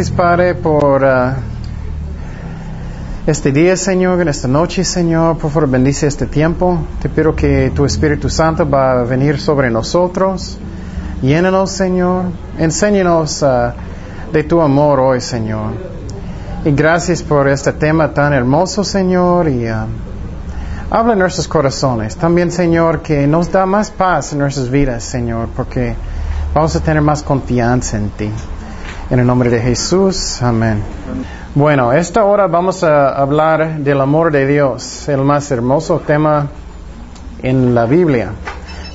Gracias, Padre, por uh, este día, Señor, en esta noche, Señor. Por favor, bendice este tiempo. Te pido que tu Espíritu Santo va a venir sobre nosotros. Llénanos, Señor. Enséñanos uh, de tu amor hoy, Señor. Y gracias por este tema tan hermoso, Señor. Y uh, habla en nuestros corazones. También, Señor, que nos da más paz en nuestras vidas, Señor, porque vamos a tener más confianza en ti. En el nombre de Jesús, amén. Bueno, esta hora vamos a hablar del amor de Dios, el más hermoso tema en la Biblia.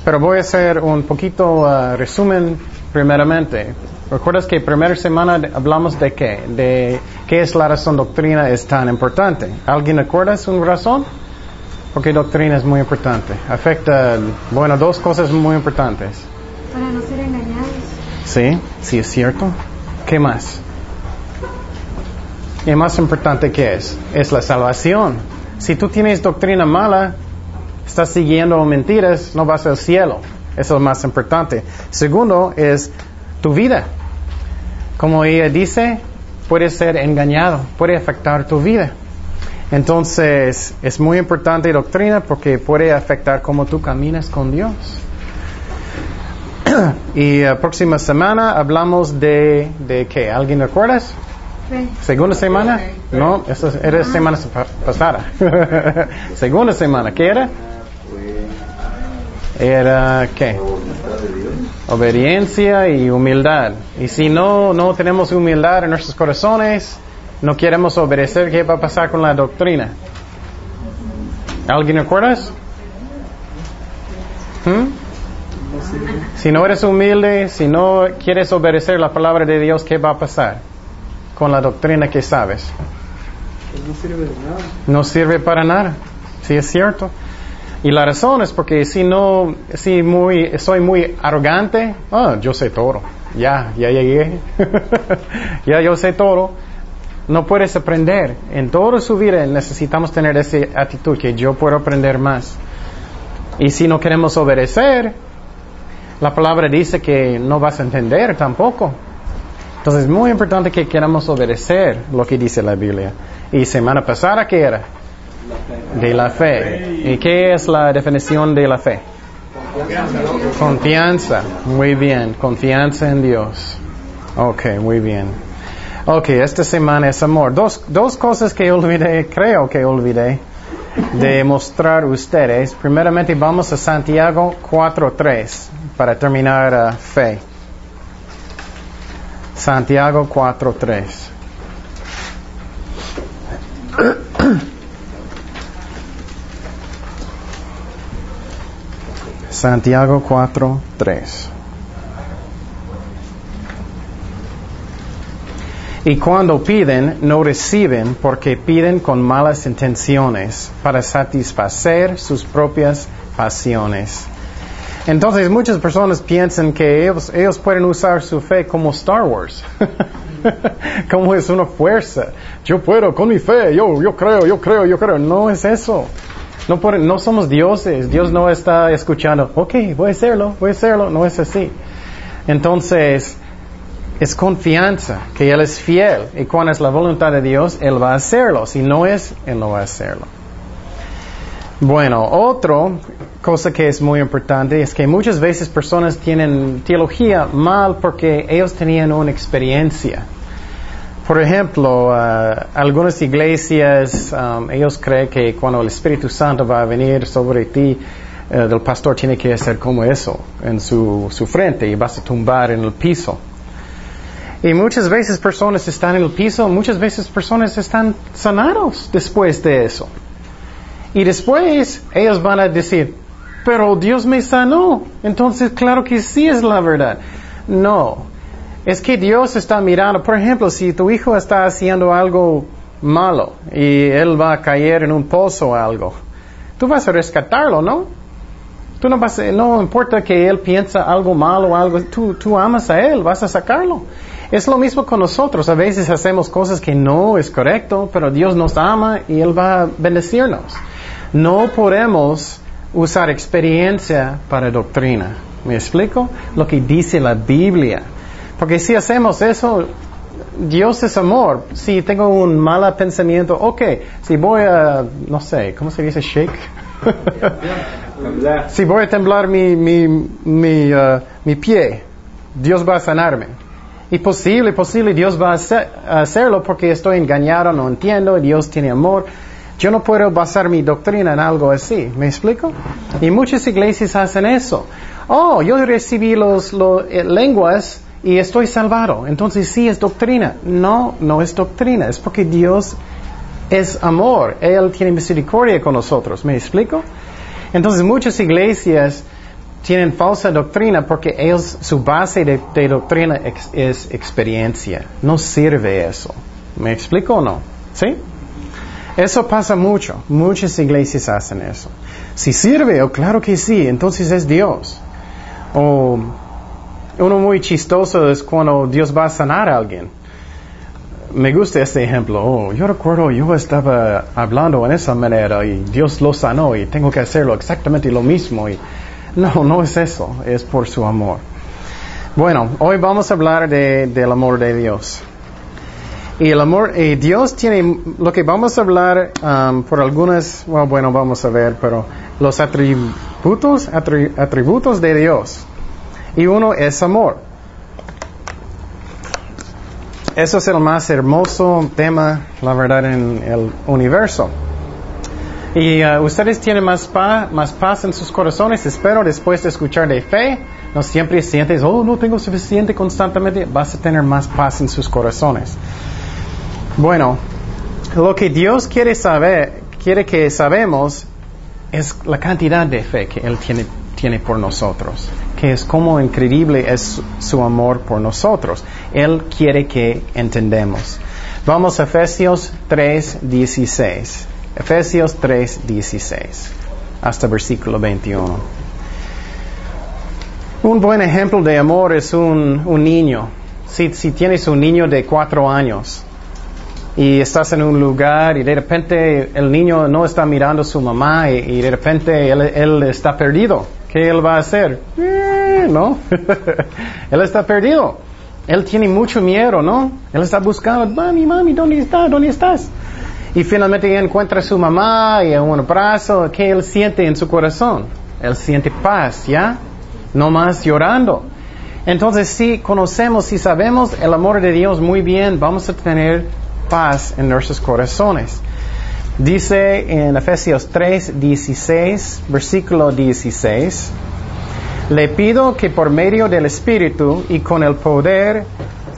Pero voy a hacer un poquito uh, resumen primeramente. ¿Recuerdas que primera semana hablamos de qué? De qué es la razón doctrina es tan importante. ¿Alguien recuerda su razón? Porque doctrina es muy importante. Afecta, bueno, dos cosas muy importantes. Para no ser engañados. Sí, sí es cierto. ¿Qué más? Y más importante que es, es la salvación. Si tú tienes doctrina mala, estás siguiendo mentiras, no vas al cielo. Eso es lo más importante. Segundo es tu vida. Como ella dice, puedes ser engañado, puede afectar tu vida. Entonces, es muy importante doctrina porque puede afectar cómo tú caminas con Dios. Y la próxima semana hablamos de, de qué? ¿Alguien recuerdas? Sí. ¿Segunda semana? No, eso era semana pasada. Segunda semana, ¿qué era? Era qué? Obediencia y humildad. Y si no, no tenemos humildad en nuestros corazones, no queremos obedecer, ¿qué va a pasar con la doctrina? ¿Alguien recuerdas? ¿Hmm? Si no eres humilde, si no quieres obedecer la palabra de Dios, ¿qué va a pasar con la doctrina que sabes? No sirve de nada. No sirve para nada. Sí es cierto. Y la razón es porque si no, si muy, soy muy arrogante, ah, yo sé todo. Ya, ya llegué. ya yo sé todo. No puedes aprender. En toda su vida necesitamos tener esa actitud que yo puedo aprender más. Y si no queremos obedecer, la palabra dice que no vas a entender tampoco. Entonces es muy importante que queramos obedecer lo que dice la Biblia. Y semana pasada, ¿qué era? De la fe. ¿Y qué es la definición de la fe? Confianza. Muy bien. Confianza en Dios. Ok, muy bien. Ok, esta semana es amor. Dos, dos cosas que olvidé, creo que olvidé de mostrar ustedes. Primeramente vamos a Santiago 4.3 para terminar uh, fe. Santiago 4.3. Santiago 4.3. Y cuando piden, no reciben porque piden con malas intenciones para satisfacer sus propias pasiones. Entonces muchas personas piensan que ellos, pueden usar su fe como Star Wars, como es una fuerza. Yo puedo con mi fe, yo, yo creo, yo creo, yo creo. No es eso. No, pueden, no somos dioses. Dios no está escuchando, ok, voy a hacerlo, voy a hacerlo. No es así. Entonces, es confianza que Él es fiel y cuando es la voluntad de Dios, Él va a hacerlo. Si no es, Él no va a hacerlo. Bueno, otra cosa que es muy importante es que muchas veces personas tienen teología mal porque ellos tenían una experiencia. Por ejemplo, uh, algunas iglesias, um, ellos creen que cuando el Espíritu Santo va a venir sobre ti, uh, el pastor tiene que hacer como eso en su, su frente y vas a tumbar en el piso. Y muchas veces personas están en el piso, muchas veces personas están sanados después de eso. Y después ellos van a decir, pero Dios me sanó. Entonces, claro que sí es la verdad. No. Es que Dios está mirando, por ejemplo, si tu hijo está haciendo algo malo y él va a caer en un pozo o algo, tú vas a rescatarlo, ¿no? Tú no vas a, no importa que él piensa algo malo o algo, tú, tú amas a él, vas a sacarlo. Es lo mismo con nosotros. A veces hacemos cosas que no es correcto, pero Dios nos ama y Él va a bendecirnos. No podemos usar experiencia para doctrina. ¿Me explico? Lo que dice la Biblia. Porque si hacemos eso, Dios es amor. Si tengo un mal pensamiento, ok, si voy a, no sé, ¿cómo se dice shake? si voy a temblar mi, mi, mi, uh, mi pie, Dios va a sanarme. Y posible, posible, Dios va a, hacer- a hacerlo porque estoy engañado, no entiendo, Dios tiene amor. Yo no puedo basar mi doctrina en algo así, ¿me explico? Y muchas iglesias hacen eso. Oh, yo recibí los, los eh, lenguas y estoy salvado. Entonces sí es doctrina. No, no es doctrina. Es porque Dios es amor. Él tiene misericordia con nosotros. ¿Me explico? Entonces muchas iglesias tienen falsa doctrina porque ellos, su base de, doctrina es experiencia. No sirve eso. ¿Me explico o no? ¿Sí? Eso pasa mucho. Muchas iglesias hacen eso. Si sirve, oh, claro que sí, entonces es Dios. O uno muy chistoso es cuando Dios va a sanar a alguien. Me gusta este ejemplo. Oh, yo recuerdo, yo estaba hablando en esa manera y Dios lo sanó y tengo que hacerlo exactamente lo mismo. Y no, no es eso, es por su amor. Bueno, hoy vamos a hablar de- del amor de Dios. Y el amor, y Dios tiene, lo que vamos a hablar um, por algunas, well, bueno, vamos a ver, pero los atributos, atri- atributos de Dios. Y uno es amor. Eso es el más hermoso tema, la verdad, en el universo. Y uh, ustedes tienen más, pa- más paz en sus corazones, espero, después de escuchar de fe. No siempre sientes, oh, no tengo suficiente constantemente. Vas a tener más paz en sus corazones. Bueno, lo que Dios quiere saber, quiere que sabemos es la cantidad de fe que Él tiene, tiene por nosotros, que es como increíble es su, amor por nosotros. Él quiere que entendemos. Vamos a Efesios 3, 16. Efesios 3, 16. Hasta versículo 21. Un buen ejemplo de amor es un, un niño. Si, si tienes un niño de cuatro años, y estás en un lugar y de repente el niño no está mirando a su mamá y, de repente él, él está perdido. ¿Qué él va a hacer? Eh, no, él está perdido. Él tiene mucho miedo, ¿no? Él está buscando, mami, mami, ¿dónde estás? ¿Dónde estás? Y finalmente encuentra a su mamá y un abrazo. ¿Qué él siente en su corazón? Él siente paz, ¿ya? No más llorando. Entonces, si conocemos, si sabemos el amor de Dios muy bien, vamos a tener paz en nuestros corazones. Dice en Efesios 3, 16, versículo 16, le pido que por medio del Espíritu y con el poder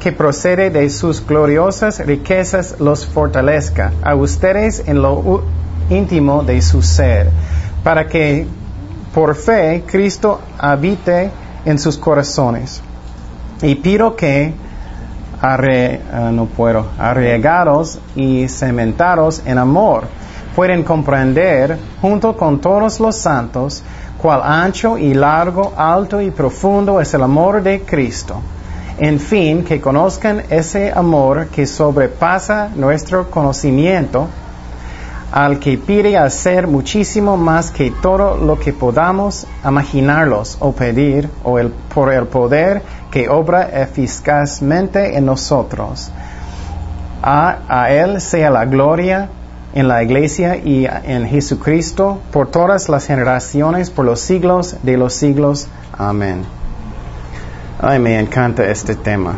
que procede de sus gloriosas riquezas los fortalezca a ustedes en lo íntimo de su ser, para que por fe Cristo habite en sus corazones. Y pido que arre- ah, no puedo, arraigados y cementados en amor, pueden comprender, junto con todos los santos, cuál ancho y largo, alto y profundo es el amor de Cristo. En fin, que conozcan ese amor que sobrepasa nuestro conocimiento, al que pide hacer muchísimo más que todo lo que podamos imaginarlos o pedir, o el, por el poder que obra eficazmente en nosotros. A, a Él sea la gloria en la iglesia y en Jesucristo por todas las generaciones, por los siglos de los siglos. Amén. Ay, me encanta este tema.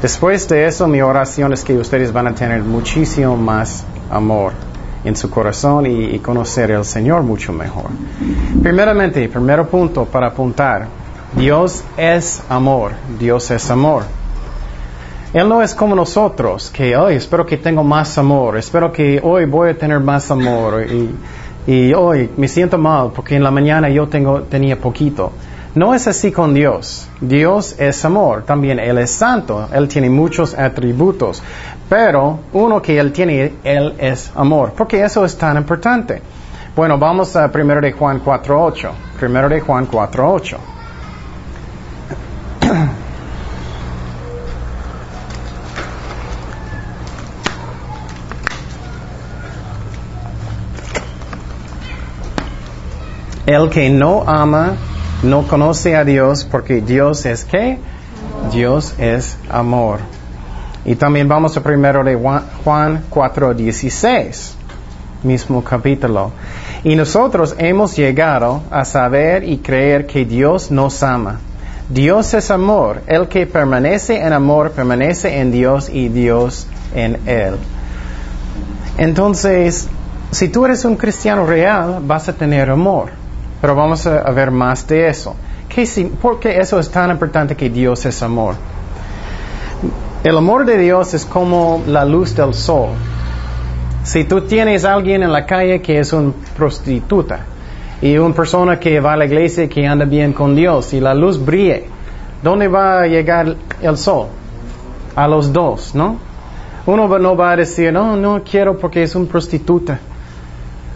Después de eso, mi oración es que ustedes van a tener muchísimo más amor en su corazón y, conocer al Señor mucho mejor. Primeramente, primero punto para apuntar, Dios es amor, Dios es amor. Él no es como nosotros, que hoy espero que tengo más amor, espero que hoy voy a tener más amor y, y hoy me siento mal porque en la mañana yo tengo, tenía poquito. No es así con Dios. Dios es amor. También Él es santo. Él tiene muchos atributos. Pero uno que Él tiene, Él es amor. Porque eso es tan importante. Bueno, vamos a 1 de Juan 4.8. 1 de Juan 4.8. El que no ama no conoce a Dios porque Dios es qué? Dios es amor. Y también vamos a primero de Juan- Juan 4:16, mismo capítulo. Y nosotros hemos llegado a saber y creer que Dios nos ama. Dios es amor. El que permanece en amor permanece en Dios y Dios en él. Entonces, si tú eres un cristiano real, vas a tener amor. Pero vamos a, ver más de eso. ¿Qué si- ¿Por qué eso es tan importante que Dios es amor? El amor de Dios es como la luz del sol. Si tú tienes alguien en la calle que es una prostituta y una persona que va a la iglesia que anda bien con Dios y la luz brille, ¿dónde va a llegar el sol? A los dos, ¿no? Uno no va a decir, no, no quiero porque es una prostituta.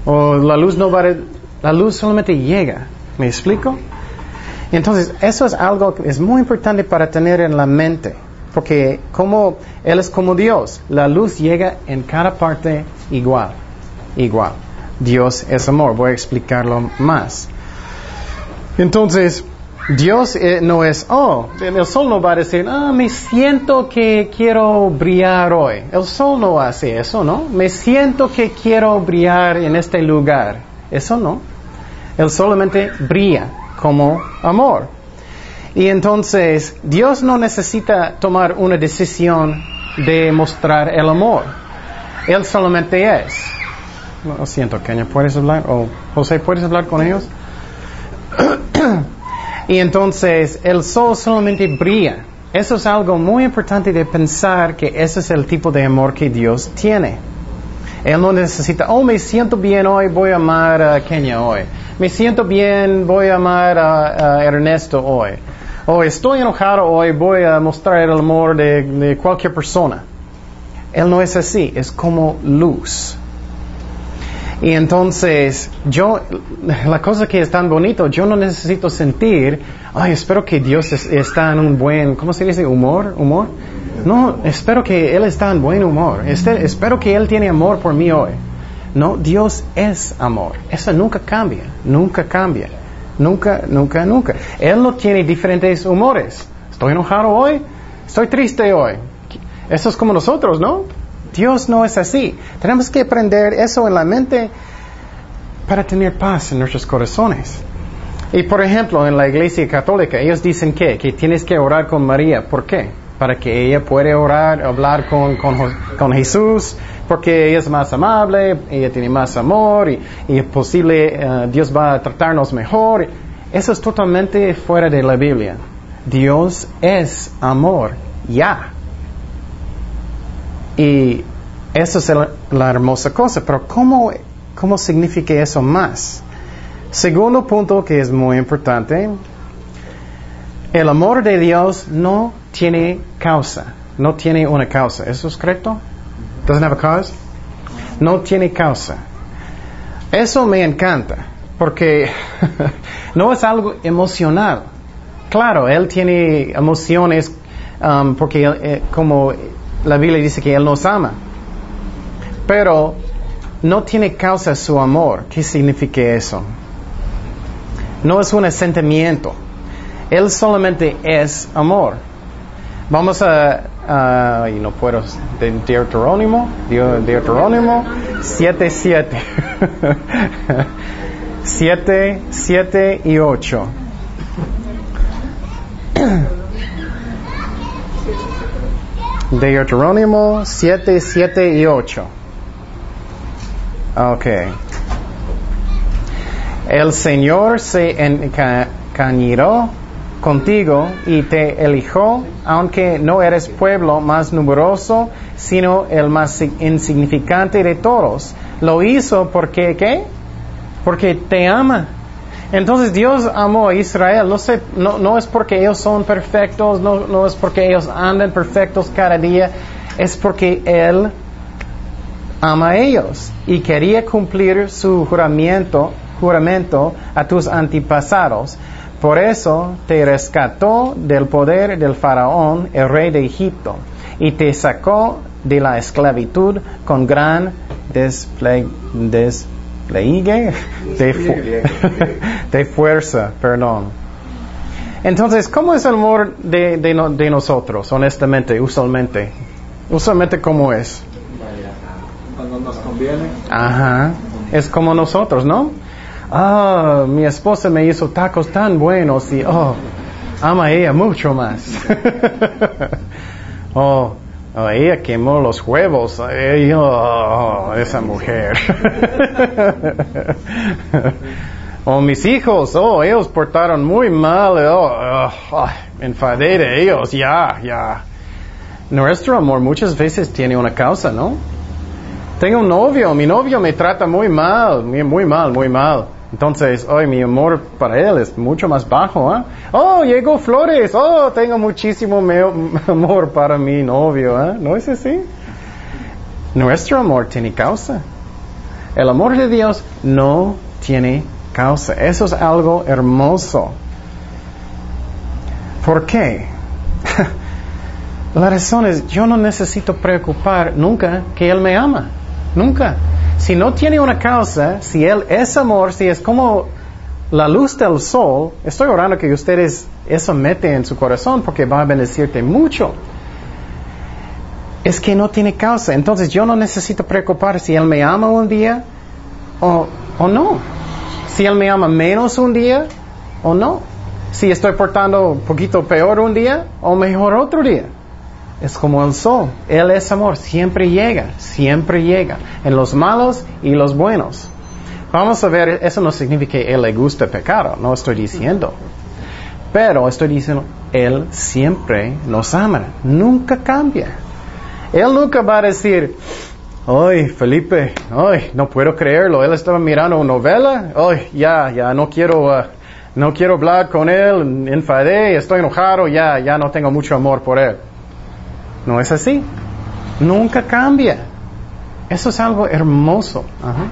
O la luz no va a... La luz solamente llega. ¿Me explico? Entonces, eso es algo que es muy importante para tener en la mente. Porque como Él es como Dios, la luz llega en cada parte igual. Igual. Dios es amor. Voy a explicarlo más. Entonces, Dios eh, no es, oh, el sol no va a decir, ah, me siento que quiero brillar hoy. El sol no hace eso, ¿no? Me siento que quiero brillar en este lugar. Eso no. Él solamente brilla como amor. Y entonces, Dios no necesita tomar una decisión de mostrar el amor. Él solamente es. Lo siento, Kenia, ¿puedes hablar? O José, ¿puedes hablar con ellos? y entonces, el sol solamente brilla. Eso es algo muy importante de pensar que ese es el tipo de amor que Dios tiene. Él no necesita, oh, me siento bien hoy, voy a amar a Kenia hoy. Me siento bien, voy a amar a, Ernesto hoy. O estoy enojado hoy, voy a mostrar el amor de, cualquier persona. Él no es así, es como luz. Y entonces, yo, la cosa que es tan bonito, yo no necesito sentir, ay, espero que Dios es- está en un buen, ¿cómo se dice? Humor, humor. No, espero que Él está en buen humor. Este- espero que Él tiene amor por mí hoy. No, Dios es amor. Eso nunca cambia, nunca cambia. Nunca, nunca, nunca. Él no tiene diferentes humores. Estoy enojado hoy, estoy triste hoy. Eso es como nosotros, ¿no? Dios no es así. Tenemos que aprender eso en la mente para tener paz en nuestros corazones. Y por ejemplo, en la iglesia católica, ellos dicen que, que tienes que orar con María. ¿Por qué? Para que ella pueda orar, hablar con, con, con Jesús, porque ella es más amable, ella tiene más amor y, es posible, eh, Dios va a tratarnos mejor. Eso es totalmente fuera de la Biblia. Dios es amor, ya. Y eso es la hermosa cosa, pero ¿cómo, ¿cómo significa eso más? Segundo punto que es muy importante, el amor de Dios no tiene causa, no tiene una causa. ¿Eso es correcto? Doesn't have a cause? No tiene causa. Eso me encanta, porque no es algo emocional. Claro, Él tiene emociones um, porque eh, como la Biblia dice que Él nos ama. Pero no tiene causa su amor. ¿Qué significa eso? No es un sentimiento. Él solamente es amor. Vamos a, a- y no puedo, de Deuterónimo, Deu- Deuterónimo 7, 7. 7, 7 y 8. Deuterónimo 7, 7 y 8. Ok. El Señor se encañiró contigo y te eligió, aunque no eres pueblo más numeroso, sino el más insignificante de todos. Lo hizo porque, ¿qué? Porque te ama. Entonces Dios amó a Israel. No, sé, no, no es porque ellos son perfectos, no, no es porque ellos andan perfectos cada día, es porque Él ama a ellos y quería cumplir su juramento, juramento a tus antepasados. Por eso te rescató del poder del faraón, el rey de Egipto, y te sacó de la esclavitud con gran despliegue, despliegue de, fu- de fuerza, perdón. Entonces, ¿cómo es el amor de, de no- de nosotros, honestamente, usualmente? Usualmente como es. Cuando nos conviene. Ajá. Es como nosotros, ¿no? Ah, mi esposa me hizo tacos tan buenos y, oh, ama a ella mucho más. oh, oh, ella quemó los huevos. Ay, oh, esa mujer. oh, mis hijos, oh, ellos portaron muy mal. Oh, oh, oh, enfadé de ellos, ya, ya. Nuestro amor muchas veces tiene una causa, ¿no? Tengo un novio, mi novio me trata muy mal, muy, mal, muy mal. Entonces, hoy mi amor para él es mucho más bajo. ¿ah? Oh, llegó flores. Oh, tengo muchísimo amor para mi novio. ¿ah? ¿No es así? Nuestro amor tiene causa. El amor de Dios no tiene causa. Eso es algo hermoso. ¿Por qué? La razón es, yo no necesito preocupar nunca que Él me ama. Nunca. Si no tiene una causa, si Él es amor, si es como la luz del sol, estoy orando que ustedes eso mete en su corazón porque va a bendecirte mucho. Es que no tiene causa. Entonces yo no necesito preocupar si Él me ama un día o, o no. Si Él me ama menos un día o no. Si estoy portando un poquito peor un día o mejor otro día. Es como el sol. Él es amor. Siempre llega. Siempre llega. En los malos y los buenos. Vamos a ver, eso no significa que Él le gusta el pecado. No estoy diciendo. Pero estoy diciendo, Él siempre nos ama. Nunca cambia. Él nunca va a decir, ay, Felipe, ay, no puedo creerlo. Él estaba mirando una novela. Ay, ya, ya, no quiero, uh, no quiero hablar con él. Enfadé, estoy enojado, ya, ya no tengo mucho amor por él. No es así. Nunca cambia. Eso es algo hermoso. Ajá.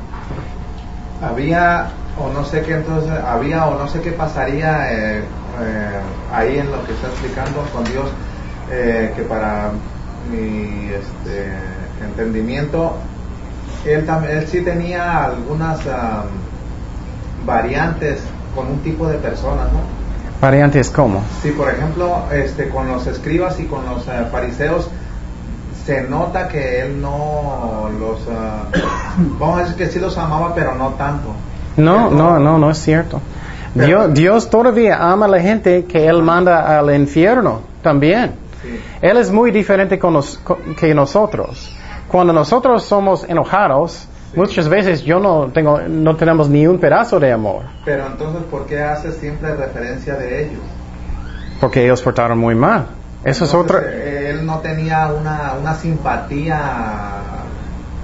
Había, o no sé qué entonces, había o no sé qué pasaría eh, eh, ahí en lo que está explicando con Dios, eh, que para mi este, entendimiento, él, él sí tenía algunas am, variantes con un tipo de personas, ¿no? Variantes como. Sí, por ejemplo, este, con los escribas y con los eh, fariseos se nota que él no los, ah, vamos a decir que sí los amaba, pero no tanto. No, no, no, no es cierto. Pero- Dios, Dios todavía ama a la gente que Él manda al infierno también. Sí. Él es muy diferente con nos- con- que nosotros. Cuando nosotros somos enojados, muchas veces yo no tengo, no tenemos ni un pedazo de amor, Pero entonces, ¿por qué hace siempre referencia de ellos? porque ellos portaron muy mal. Eso es otra. eh, Él no tenía una, una simpatía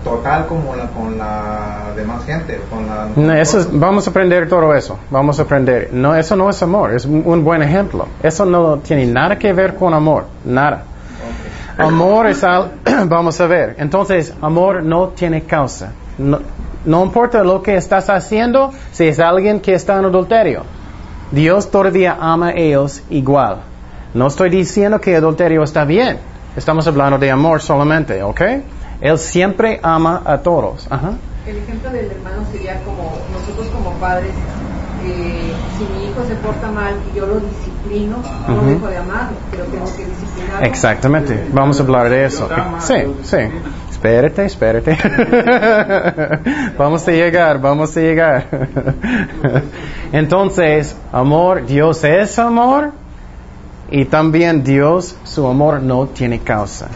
total como la con la demás gente, con la. No, eso es- vamos a aprender todo eso. Vamos a aprender. No, eso no es amor. Es un buen ejemplo. Eso no tiene nada que ver con amor. Nada. Amor es al, vamos a ver. Entonces, amor no tiene causa. No, no importa lo que estás haciendo, si es alguien que está en adulterio. Dios todavía ama a ellos igual. No estoy diciendo que adulterio está bien. Estamos hablando de amor solamente, ¿ok? Él siempre ama a todos. Ajá. El ejemplo del hermano sería como nosotros como padres, eh, si mi hijo se porta mal y yo lo disciplino, no Ujú. dejo de amarlo, pero tengo que disciplinarlo. Exactamente. Vamos a hablar de eso. Sí, sí. Espérate, espérate. vamos a llegar, vamos a llegar. Entonces, amor, Dios es amor y también Dios, su amor no tiene causa.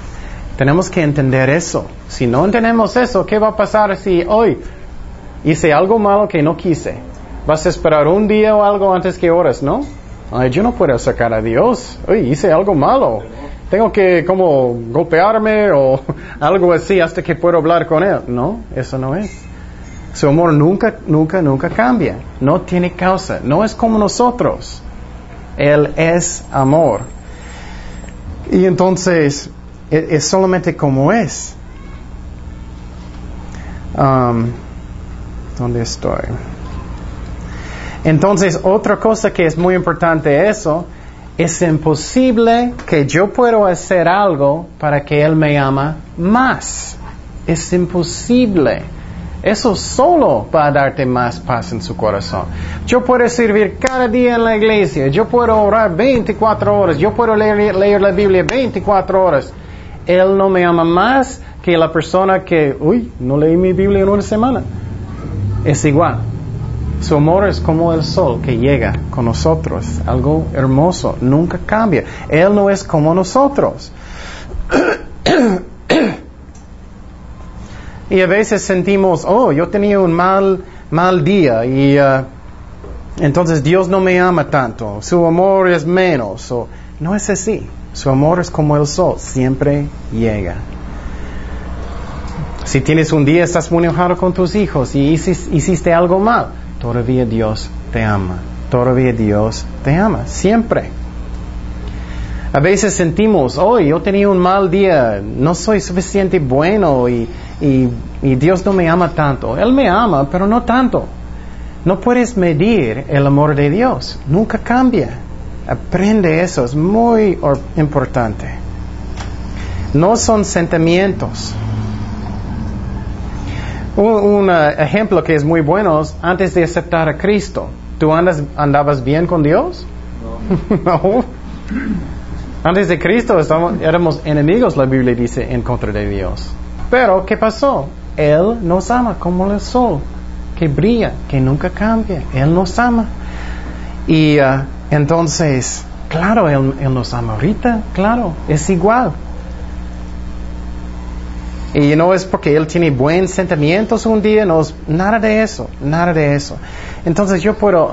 Tenemos que entender eso. Si no entendemos eso, ¿qué va a pasar si hoy hice algo malo que no quise? ¿Vas a esperar un día o algo antes que horas, no? Ay, yo no puedo sacar a Dios. Uy, hice algo malo. Tengo que como golpearme o algo así hasta que puedo hablar con Él. No, eso no es. Su amor nunca, nunca, nunca cambia. No tiene causa. No es como nosotros. Él es amor. Y entonces, e- es solamente como es. Um, ¿Dónde estoy? Entonces, otra cosa que es muy importante eso, es imposible que yo pueda hacer algo para que Él me ama más. Es imposible. Eso solo va a darte más paz en su corazón. Yo puedo servir cada día en la iglesia, yo puedo orar 24 horas, yo puedo leer, leer la Biblia 24 horas. Él no me ama más que la persona que, uy, no leí mi Biblia en una semana. Es igual. Su amor es como el sol que llega con nosotros, algo hermoso, nunca cambia. Él no es como nosotros. y a veces sentimos, oh, yo tenía un mal, mal día y uh, entonces Dios no me ama tanto, su amor es menos. O, no es así. Su amor es como el sol, siempre llega. Si tienes un día, estás muy enojado con tus hijos y hiciste algo mal, todavía Dios te ama. Todavía Dios te ama, siempre. A veces sentimos, hoy yo tenía un mal día, no soy suficiente bueno y, y Dios no me ama tanto. Él me ama, pero no tanto. No puedes medir el amor de Dios, nunca cambia. Aprende eso, es muy importante. No son sentimientos. Un, uh, ejemplo que es muy bueno es antes de aceptar a Cristo. ¿Tú andas, andabas bien con Dios? No. Antes de Cristo éramos enemigos, la Biblia dice, en contra de Dios. Pero, ¿qué pasó? Él nos ama como el sol, que brilla, que nunca cambia. Él nos ama. Y uh, entonces, claro, él, nos ama ahorita, claro, es igual. Y no es porque Él tiene buenos sentimientos un día, no es nada de eso, nada de eso. Entonces yo puedo,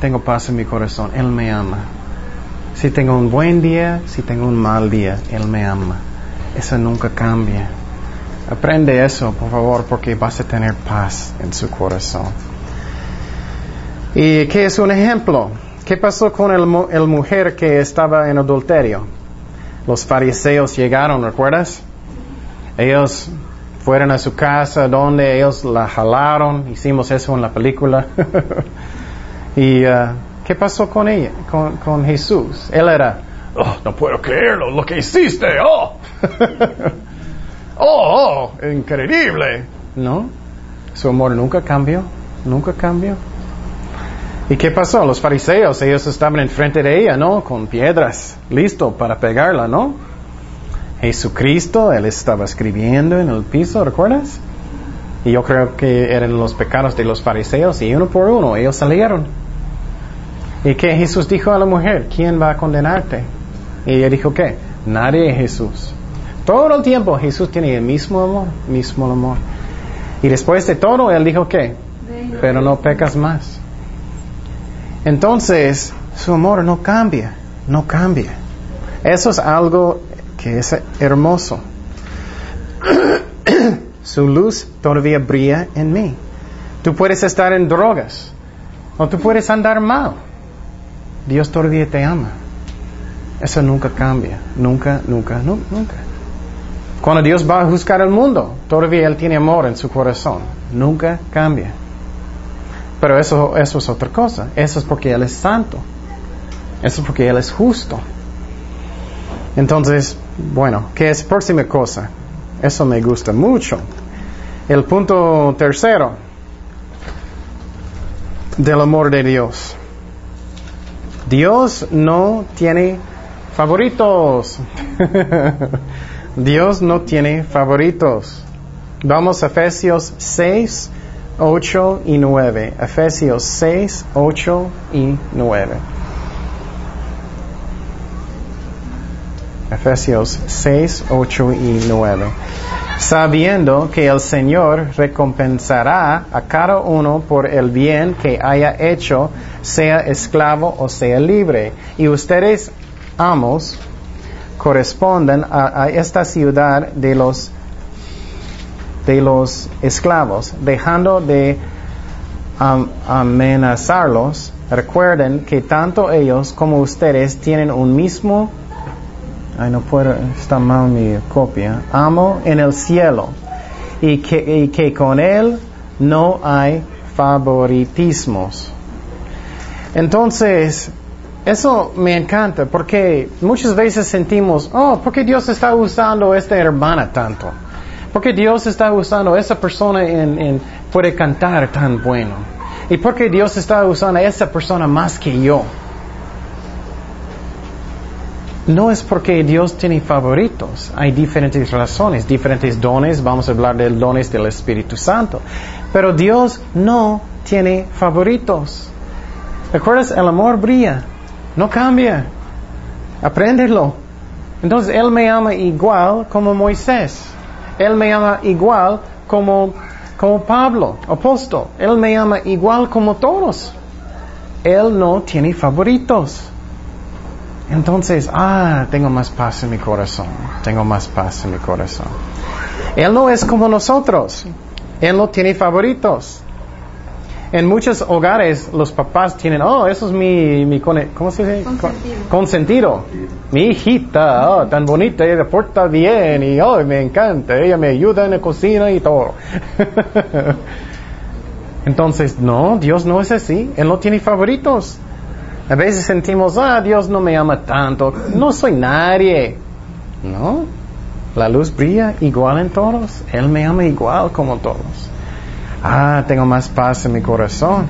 tengo paz en mi corazón, Él me ama. Si tengo un buen día, si tengo un mal día, Él me ama. Eso nunca cambia. Aprende eso, por favor, porque vas a tener paz en su corazón. ¿Y qué es un ejemplo? ¿Qué pasó con el, mujer que estaba en adulterio? Los fariseos llegaron, ¿recuerdas? Ellos fueron a su casa donde ellos la jalaron, hicimos eso en la película. ¿Y uh, qué pasó con ella, con, Jesús? Él era, oh, no puedo creerlo, lo que hiciste, oh, oh, oh, increíble. No, su amor nunca cambió, nunca cambió. ¿Y qué pasó? Los fariseos, ellos estaban enfrente de ella, ¿no? Con piedras, listo para pegarla, ¿no? Jesucristo, él estaba escribiendo en el piso, ¿recuerdas? Y yo creo que eran los pecados de los fariseos y uno por uno ellos salieron. ¿Y qué Jesús dijo a la mujer? ¿Quién va a condenarte? Y ella dijo, ¿qué? Nadie Jesús. Todo el tiempo Jesús tiene el mismo amor, mismo amor. Y después de todo, él dijo, ¿qué? Pero no pecas más. Entonces, su amor no cambia, no cambia. Eso es algo que es hermoso. su luz todavía brilla en mí. Tú puedes estar en drogas o tú puedes andar mal. Dios todavía te ama. Eso nunca cambia, nunca, nunca, nunca. Cuando Dios va a juzgar el mundo, todavía Él tiene amor en su corazón. Nunca cambia. Pero eso, eso es otra cosa. Eso es porque Él es santo. Eso es porque Él es justo. Entonces, bueno, ¿qué es próxima cosa? Eso me gusta mucho. El punto tercero del amor de Dios. Dios no tiene favoritos. Dios no tiene favoritos. Vamos a Efesios 6, 8 y 9. Efesios 6, 8 y 9. Efesios 6, 8 y 9. Sabiendo que el Señor recompensará a cada uno por el bien que haya hecho, sea esclavo o sea libre. Y ustedes, amos, corresponden a, a esta ciudad de los de los esclavos, dejando de amenazarlos, recuerden que tanto ellos como ustedes tienen un mismo, ay no puedo, está mal mi copia, amo en el cielo y que, con él no hay favoritismos. Entonces, eso me encanta porque muchas veces sentimos, oh, ¿por qué Dios está usando esta hermana tanto? Porque Dios está usando esa persona en, cantar tan bueno. Y porque Dios está usando esa persona más que yo. No es porque Dios tiene favoritos. Hay diferentes razones, diferentes dones. Vamos a hablar de dones del Espíritu Santo. Pero Dios no tiene favoritos. ¿Recuerdas? El amor brilla. No cambia. Apréndelo. Entonces Él me ama igual como Moisés. Él me ama igual como, como Pablo, apóstol. Él me ama igual como todos. Él no tiene favoritos. Entonces, ah, tengo más paz en mi corazón. Tengo más paz en mi corazón. Él no es como nosotros. Él no tiene favoritos. En muchos hogares los papás tienen, oh, eso es mi, mi ¿cómo se dice? Consentido. Consentido. Mi hijita, oh, tan bonita, ella porta bien y oh, me encanta, ella me ayuda en la cocina y todo. Entonces, no, Dios no es así, Él no tiene favoritos. A veces sentimos, ah, Dios no me ama tanto, no soy nadie. No, la luz brilla igual en todos, Él me ama igual como todos. Ah, tengo más paz en mi corazón.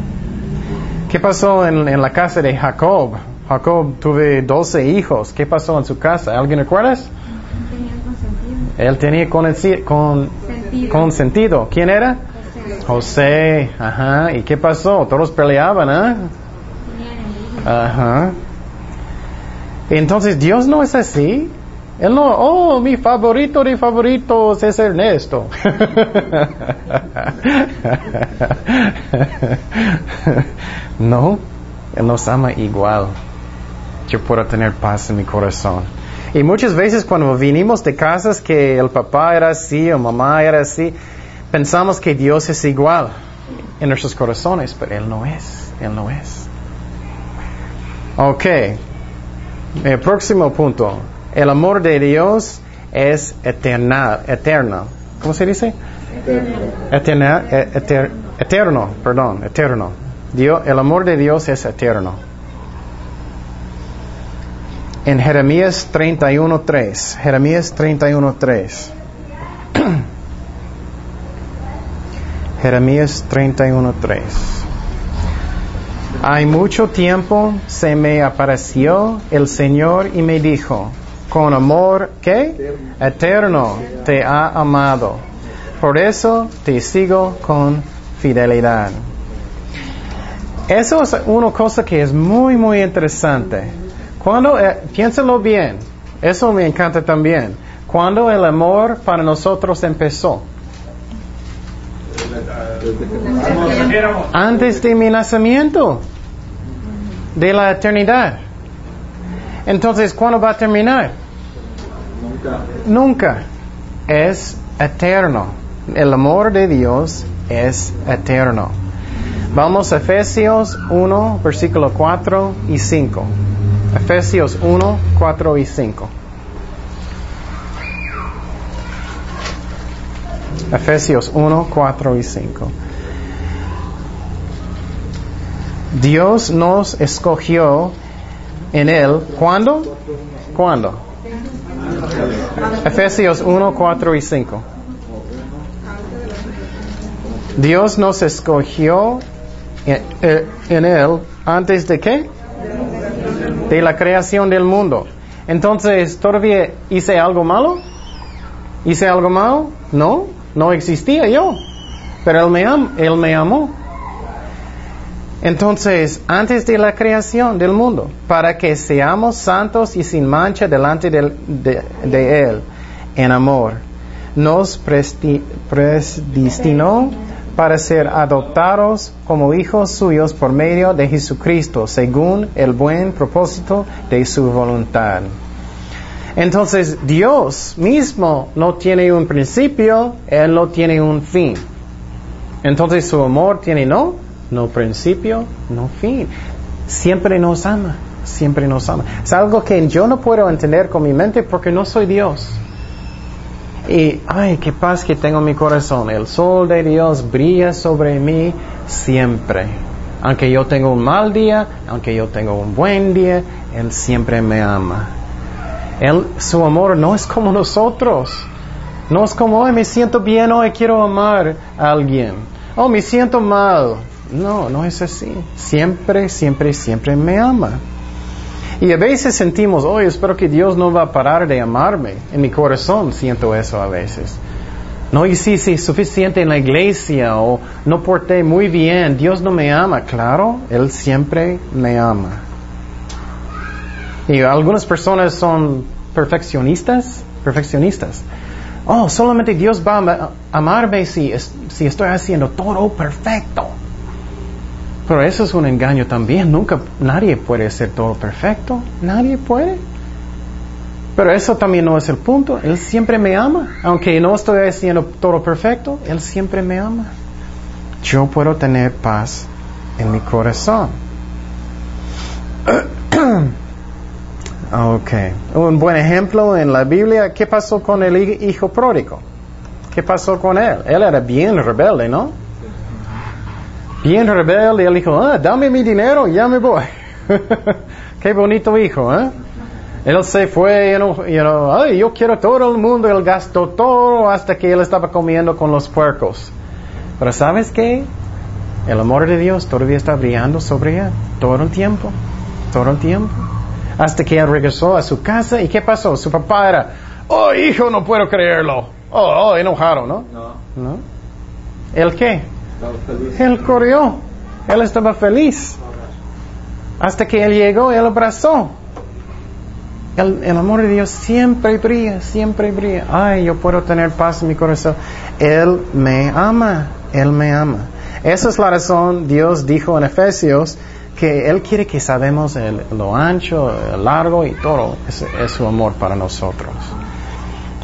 ¿Qué pasó en, en la casa de Jacob? Jacob tuve 12 hijos. ¿Qué pasó en su casa? ¿Alguien recuerdas? Tenía consentido. Él tenía con, con, Sentido. consentido. ¿Quién era? José. José. Ajá. ¿Y qué pasó? Todos peleaban, ¿ah? Ajá. Entonces Dios no es así. Él no, oh, mi favorito de favoritos es Ernesto. no, Él nos ama igual. Yo puedo tener paz en mi corazón. Y muchas veces cuando vinimos de casas que el papá era así o mamá era así, pensamos que Dios es igual en nuestros corazones, pero Él no es. Él no es. Ok. El próximo punto. El amor de Dios es eterna, eterno. ¿Cómo se dice? Eterna, e- eter- eterno, perdón, eterno. Dios, el amor de Dios es eterno. En Jeremías 31.3. Jeremías 31.3. Jeremías 31.3. Hay mucho tiempo se me apareció el Señor y me dijo, con amor, ¿qué? Eterno te ha amado. Por eso te sigo con fidelidad. Eso es una cosa que es muy, muy interesante. Cuando, eh, bien, eso me encanta también. Cuando el amor para nosotros empezó. Antes de mi nacimiento, de la eternidad. Entonces, ¿cuándo va a terminar? Nunca. Es eterno. El amor de Dios es eterno. Vamos a Efesios 1, versículo 4 y 5. Efesios 1, 4 y 5. Efesios 1, 4 y 5. Dios nos escogió en Él. ¿Cuándo? ¿Cuándo? Efesios 1, 4 y 5. Dios nos escogió en, eh, en Él antes de qué? De la creación del mundo. Entonces, ¿todavía hice algo malo? ¿Hice algo malo? No, no existía yo. Pero Él me, amó. Entonces, antes de la creación del mundo, para que seamos santos y sin mancha delante del- de, Él, en amor, nos predestinó para ser adoptados como hijos suyos por medio de Jesucristo, según el buen propósito de su voluntad. Entonces, Dios mismo no tiene un principio, Él no tiene un fin. Entonces su amor tiene no, no principio, no fin. Siempre nos ama, siempre nos ama. Es algo que yo no puedo entender con mi mente porque no soy Dios. Y, ay, qué paz que tengo en mi corazón. El sol de Dios brilla sobre mí siempre. Aunque yo tengo un mal día, aunque yo tengo un buen día, Él siempre me ama. Él, su amor no es como nosotros. No es como, ay, me siento bien, hoy quiero amar a alguien. Oh, me siento mal. No, no es así. Siempre, siempre, siempre me ama. Y a veces sentimos, oh, espero que Dios no va a parar de amarme. En mi corazón siento eso a veces. No hice suficiente en la iglesia o no porté muy bien. Dios no me ama. Claro, Él siempre me ama. Y algunas personas son perfeccionistas, perfeccionistas. Oh, solamente Dios va a amarme si, si estoy haciendo todo perfecto. Pero eso es un engaño también. Nunca, nadie puede ser todo perfecto. Nadie puede. Pero eso también no es el punto. Él siempre me ama. Aunque no estoy haciendo todo perfecto, Él siempre me ama. Yo puedo tener paz en mi corazón. ok. Un buen ejemplo en la Biblia. ¿Qué pasó con el hijo pródigo? ¿Qué pasó con él? Él era bien rebelde, ¿no? Bien rebelde. Él dijo, ah, dame mi dinero, ya me voy. Qué bonito hijo, ¿eh? Él se fue, you know, yo quiero todo el mundo, él gastó todo hasta que él estaba comiendo con los puercos. Pero ¿sabes qué? El amor de Dios todavía está brillando sobre él todo el tiempo, todo el tiempo. Hasta que él regresó a su casa y ¿qué pasó? Su papá era, oh hijo, no puedo creerlo. Oh, oh enojado, ¿no? No. ¿No? ¿El qué? Él corrió. Él estaba feliz. Hasta que él llegó, él abrazó. El, amor de Dios siempre brilla, siempre brilla. Ay, yo puedo tener paz en mi corazón. Él me ama, Él me ama. Esa es la razón, Dios dijo en Efesios, que Él quiere que sabemos el, lo ancho, el largo y todo. Es, es su amor para nosotros.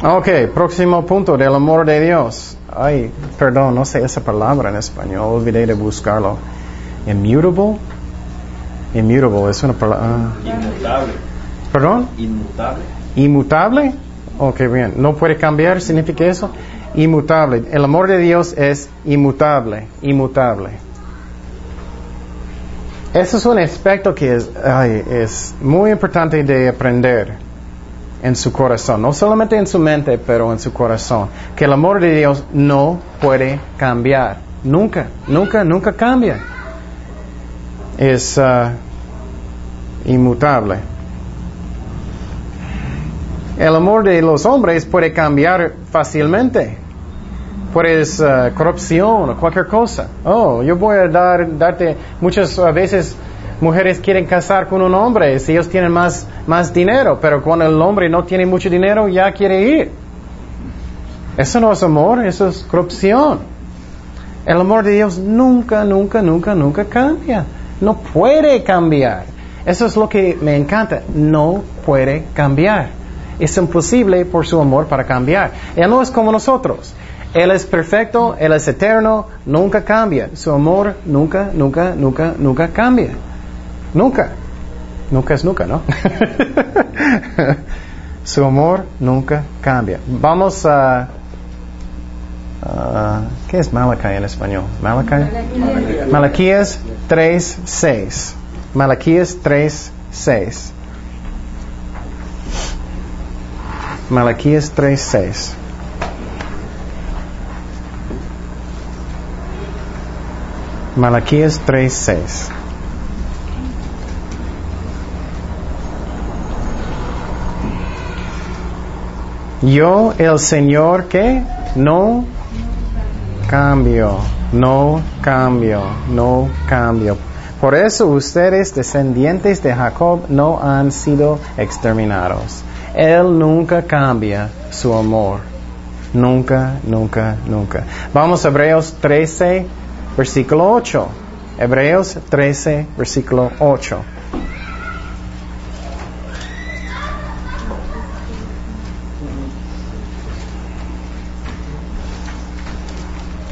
Ok, próximo punto del amor de Dios. Ay, perdón, no sé esa palabra en español, olvidé de buscarlo. Immutable. Immutable es una palabra. Inmutable. ¿Perdón? Inmutable. Inmutable. Ok, bien. ¿No puede cambiar? ¿Significa eso? Inmutable. El amor de Dios es inmutable. Inmutable. Eso es un aspecto que es, es muy importante de aprender en su corazón. No solamente en su mente, pero en su corazón. Que el amor de Dios no puede cambiar. Nunca, nunca, nunca cambia. Es uh, inmutable. El amor de los hombres puede cambiar fácilmente. Puedes uh, corrupción o cualquier cosa. Oh, yo voy a dar, darte, muchas veces mujeres quieren casar con un hombre si ellos tienen más, más dinero, pero cuando el hombre no tiene mucho dinero ya quiere ir. Eso no es amor, eso es corrupción. El amor de Dios nunca, nunca, nunca, nunca cambia. No puede cambiar. Eso es lo que me encanta. No puede cambiar es imposible por su amor para cambiar. Él no es como nosotros. Él es perfecto, Él es eterno, nunca cambia. Su amor nunca, nunca, nunca, nunca cambia. Nunca. Nunca es nunca, ¿no? su amor nunca cambia. Vamos a... ¿Qué es Malachi en español? Malachi. Malaquías 3.6. Malaquías 3.6. Malaquías 3:6. Malaquías 3:6. Yo, el Señor, que no cambio, no cambio, no cambio. Por eso ustedes, descendientes de Jacob, no han sido exterminados. Él nunca cambia su amor. Nunca, nunca, nunca. Vamos a Hebreos 13, versículo 8. Hebreos 13, versículo 8.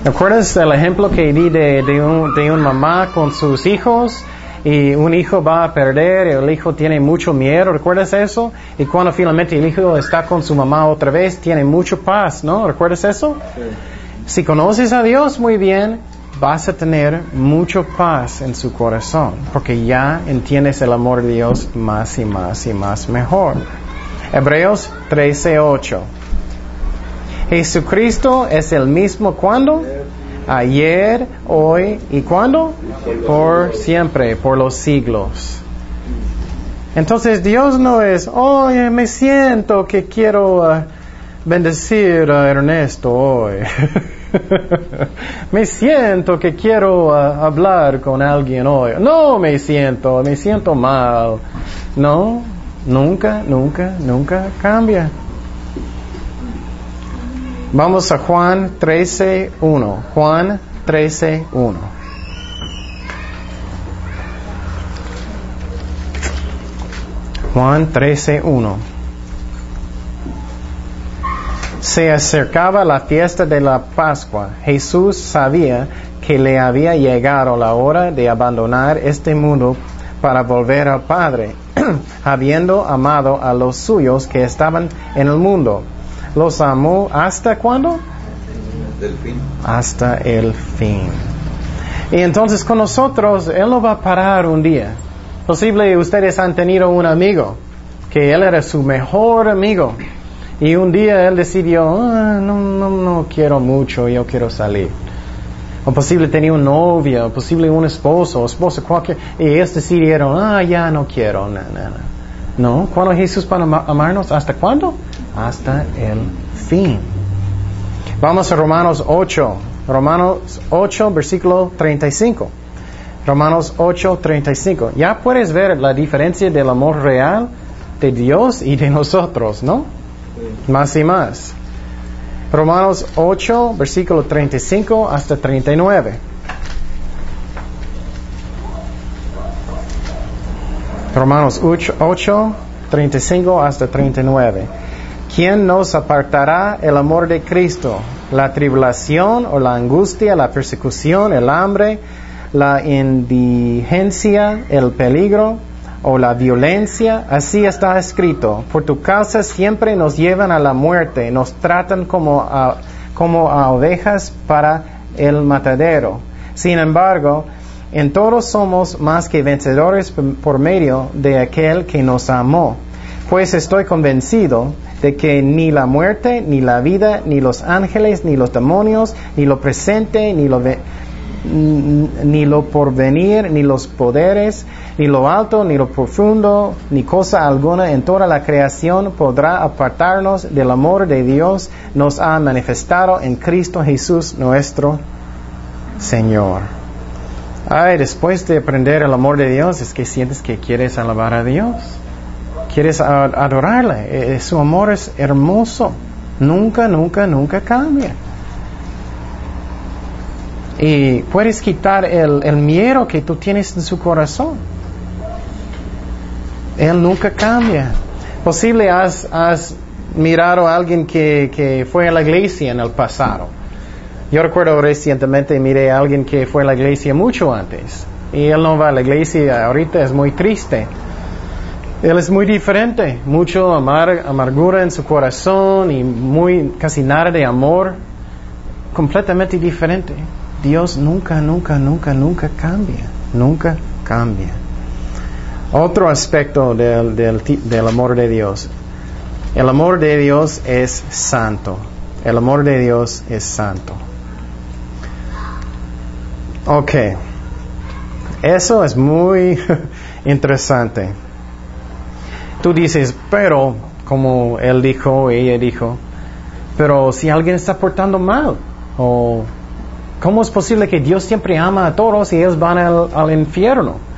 ¿Recuerdas el ejemplo que di de, de, un, de una mamá con sus hijos? y un hijo va a perder, el hijo tiene mucho miedo, ¿recuerdas eso? Y cuando finalmente el hijo está con su mamá otra vez, tiene mucho paz, ¿no? ¿Recuerdas eso? Si conoces a Dios muy bien, vas a tener mucho paz en su corazón, porque ya entiendes el amor de Dios más y más y más mejor. Hebreos 13:8. Jesucristo es el mismo cuando ayer, hoy y cuándo? Por siempre, por los siglos. Entonces Dios no es, oye, me siento que quiero uh, bendecir a Ernesto hoy. me siento que quiero uh, hablar con alguien hoy. No me siento, me siento mal. No, nunca, nunca, nunca cambia. Vamos a Juan 13.1. Juan 13.1. Juan 13.1. Se acercaba la fiesta de la Pascua. Jesús sabía que le había llegado la hora de abandonar este mundo para volver al Padre, habiendo amado a los suyos que estaban en el mundo. Los amó hasta cuándo? Del fin. Hasta el fin. Y entonces con nosotros, Él no va a parar un día. Posible ustedes han tenido un amigo que él era su mejor amigo y un día él decidió, "Ah, no, no, no quiero mucho, yo quiero salir. O posible tenía un novio, o posible un esposo o esposa, cualquier, y ellos decidieron, ah, ya no quiero, no, no, no. No, ¿cuándo Jesús para ama- amarnos? ¿Hasta cuándo? Hasta el fin. Vamos a Romanos 8, Romanos 8, versículo 35. Romanos 8, 35. Ya puedes ver la diferencia del amor real de Dios y de nosotros, ¿no? Más y más. Romanos 8, versículo 35 hasta 39. Romanos 8, 8, 35 hasta 39. ¿Quién nos apartará el amor de Cristo? ¿La tribulación o la angustia, la persecución, el hambre, la indigencia, el peligro o la violencia? Así está escrito. Por tu causa siempre nos llevan a la muerte, nos tratan como a, como a ovejas para el matadero. Sin embargo, en todos somos más que vencedores por- medio de aquel que nos amó. Pues estoy convencido de que ni la muerte, ni la vida, ni los ángeles, ni los demonios, ni lo presente, ni lo, ni lo porvenir, ni los poderes, ni lo alto, ni lo profundo, ni cosa alguna en toda la creación podrá apartarnos del amor de Dios, nos ha manifestado en Cristo Jesús nuestro Señor. Ay, después de aprender el amor de Dios, es que sientes que quieres alabar a Dios. Quieres adorarle. Eh, eh, Su amor es hermoso. Nunca, nunca, nunca cambia. Y puedes quitar el, el miedo que tú tienes en su corazón. Él nunca cambia. Posible has, mirado a alguien que, fue a la iglesia en el pasado. Yo recuerdo recientemente miré a alguien que fue a la iglesia mucho antes. Y él no va a la iglesia ahorita, es muy triste. Él es muy diferente, mucho amar- amargura en su corazón y muy casi nada de amor, completamente diferente. Dios nunca, nunca, nunca, nunca cambia, nunca cambia. Otro aspecto del, del, del amor de Dios. El amor de Dios es santo. El amor de Dios es santo. Ok. Eso es muy interesante. Tú dices, pero, como él dijo, ella dijo, pero si alguien está portando mal, o ¿cómo es posible que Dios siempre ama a todos y ellos van al, al infierno?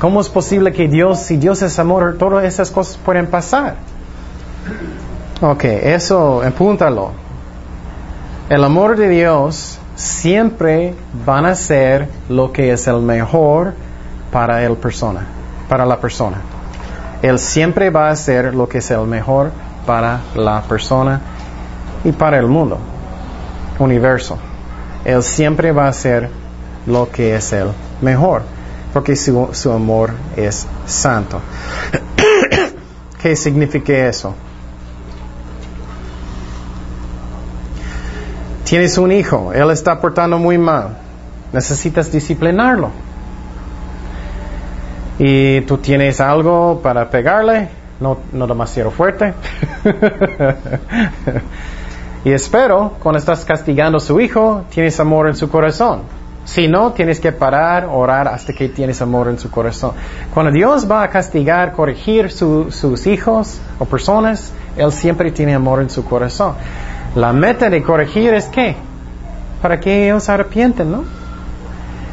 ¿Cómo es posible que Dios, si Dios es amor, todas esas cosas pueden pasar? Ok, eso, apúntalo. El amor de Dios siempre van a ser lo que es el mejor para el persona, para la persona. Él siempre va a ser lo que es el mejor para la persona y para el mundo, universo. Él siempre va a ser lo que es el mejor, porque su, su amor es santo. ¿Qué significa eso? Tienes un hijo, él está portando muy mal, necesitas disciplinarlo. Y tú tienes algo para pegarle, no, no demasiado fuerte. y espero, cuando estás castigando a su hijo, tienes amor en su corazón. Si no, tienes que parar, orar hasta que tienes amor en su corazón. Cuando Dios va a castigar, corregir su- sus hijos o personas, Él siempre tiene amor en su corazón. La meta de corregir es qué? Para que ellos se arrepienten, ¿no?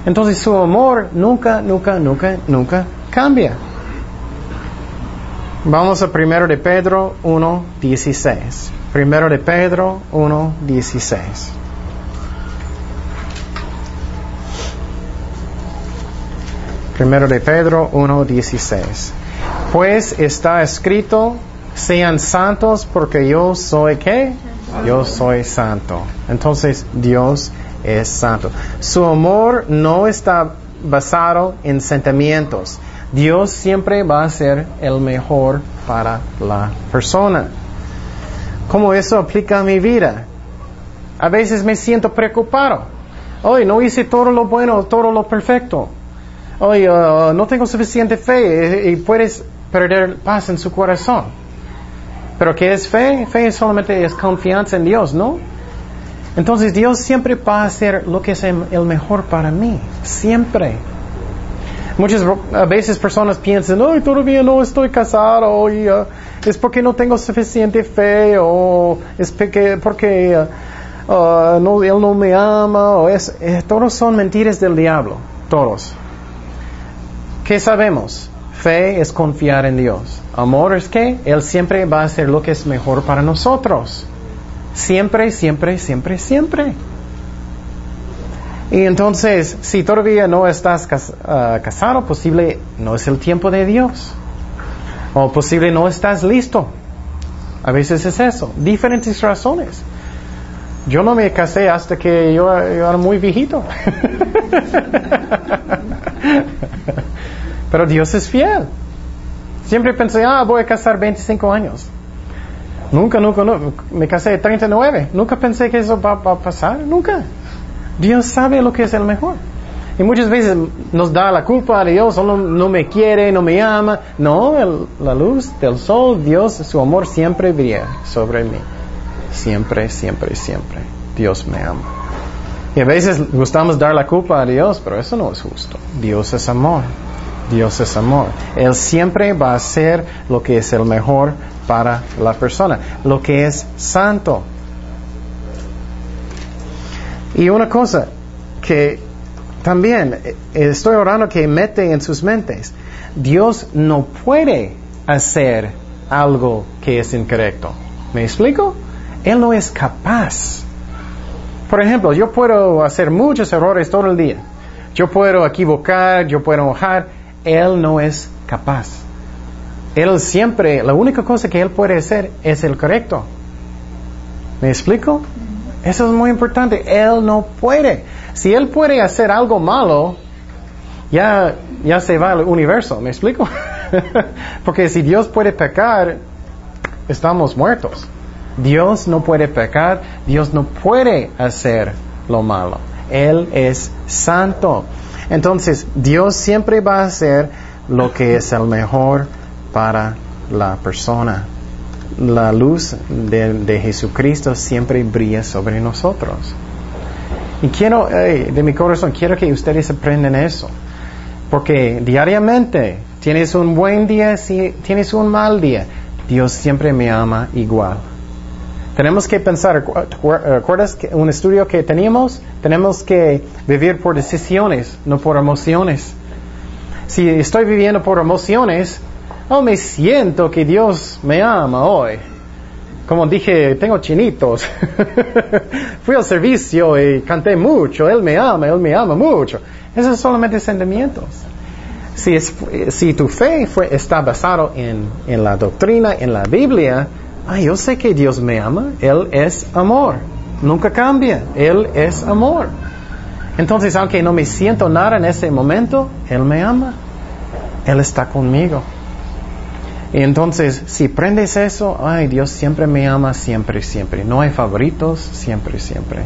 Entonces su amor nunca, nunca, nunca, nunca cambia. Vamos a primero de Pedro 1.16. Primero de Pedro 1.16. Primero de Pedro 1.16. Pues está escrito, sean santos porque yo soy qué? Yo soy santo. Entonces Dios es santo. Su amor no está basado en sentimientos. Dios siempre va a ser el mejor para la persona. ¿Cómo eso aplica a mi vida? A veces me siento preocupado. Hoy no hice todo lo bueno, todo lo perfecto. Hoy uh, no tengo suficiente fe y, puedes perder paz en su corazón. Pero ¿qué es fe? Fe solamente es confianza en Dios, ¿no? Entonces Dios siempre va a hacer lo que es el mejor para mí. Siempre. Muchas veces personas piensan, no, todavía no estoy casado y uh, es porque no tengo suficiente fe o es porque, porque uh, uh, no, él no me ama o es, eh, todos son mentiras del diablo, todos. ¿Qué sabemos? Fe es confiar en Dios. Amor es que Él siempre va a hacer lo que es mejor para nosotros. Siempre, siempre, siempre, siempre. Y entonces, si todavía no estás ah, casado, posible no es el tiempo de Dios. O posible no estás listo. A veces es eso. Diferentes razones. Yo no me casé hasta que yo, yo era muy viejito. Pero Dios es fiel. Siempre pensé, ah, voy a casar 25 años. Nunca, nunca, no. Me casé de 39. Nunca pensé que eso va, a pasar. Nunca. Dios sabe lo que es el mejor. Y muchas veces nos da la culpa a Dios, solo no me quiere, no me ama. No, el- la luz del sol, Dios, su amor siempre brilla sobre mí. Siempre, siempre, siempre. Dios me ama. Y a veces gustamos dar la culpa a Dios, pero eso no es justo. Dios es amor. Dios es amor. Él siempre va a hacer lo que es el mejor para la persona, lo que es santo. Y una cosa que también eh, estoy orando que mete en sus mentes, Dios no puede hacer algo que es incorrecto. ¿Me explico? Él no es capaz. Por ejemplo, yo puedo hacer muchos errores todo el día. Yo puedo equivocar, yo puedo enojar. Él no es capaz. Él siempre, la única cosa que Él puede hacer es el correcto. ¿Me explico? Eso es muy importante. Él no puede. Si Él puede hacer algo malo, ya, ya se va al universo. ¿Me explico? Porque si Dios puede pecar, estamos muertos. Dios no puede pecar, Dios no puede hacer lo malo. Él es santo. Entonces, Dios siempre va a hacer lo que es el mejor para la persona. La luz de, de Jesucristo siempre brilla sobre nosotros. Y quiero, de mi corazón, quiero que ustedes aprendan eso. Porque diariamente tienes un buen día, si tienes un mal día, Dios siempre me ama igual. Tenemos que pensar, ¿recuerdas que un estudio que teníamos? Tenemos que vivir por decisiones, no por emociones. Si estoy viviendo por emociones, oh, me siento que Dios me ama hoy. Como dije, tengo chinitos. Fui al servicio y canté mucho. Él me ama, Él me ama mucho. Eso es solamente sentimientos. Si, es, si tu fe fue, está basado en, en la doctrina, en la Biblia, Ah, yo sé que Dios me ama. Él es amor. Nunca cambia. Él es amor. Entonces, aunque no me siento nada en ese momento, Él me ama. Él está conmigo. Y entonces, si prendes eso, ay, Dios siempre me ama, siempre, siempre. No hay favoritos, siempre, siempre.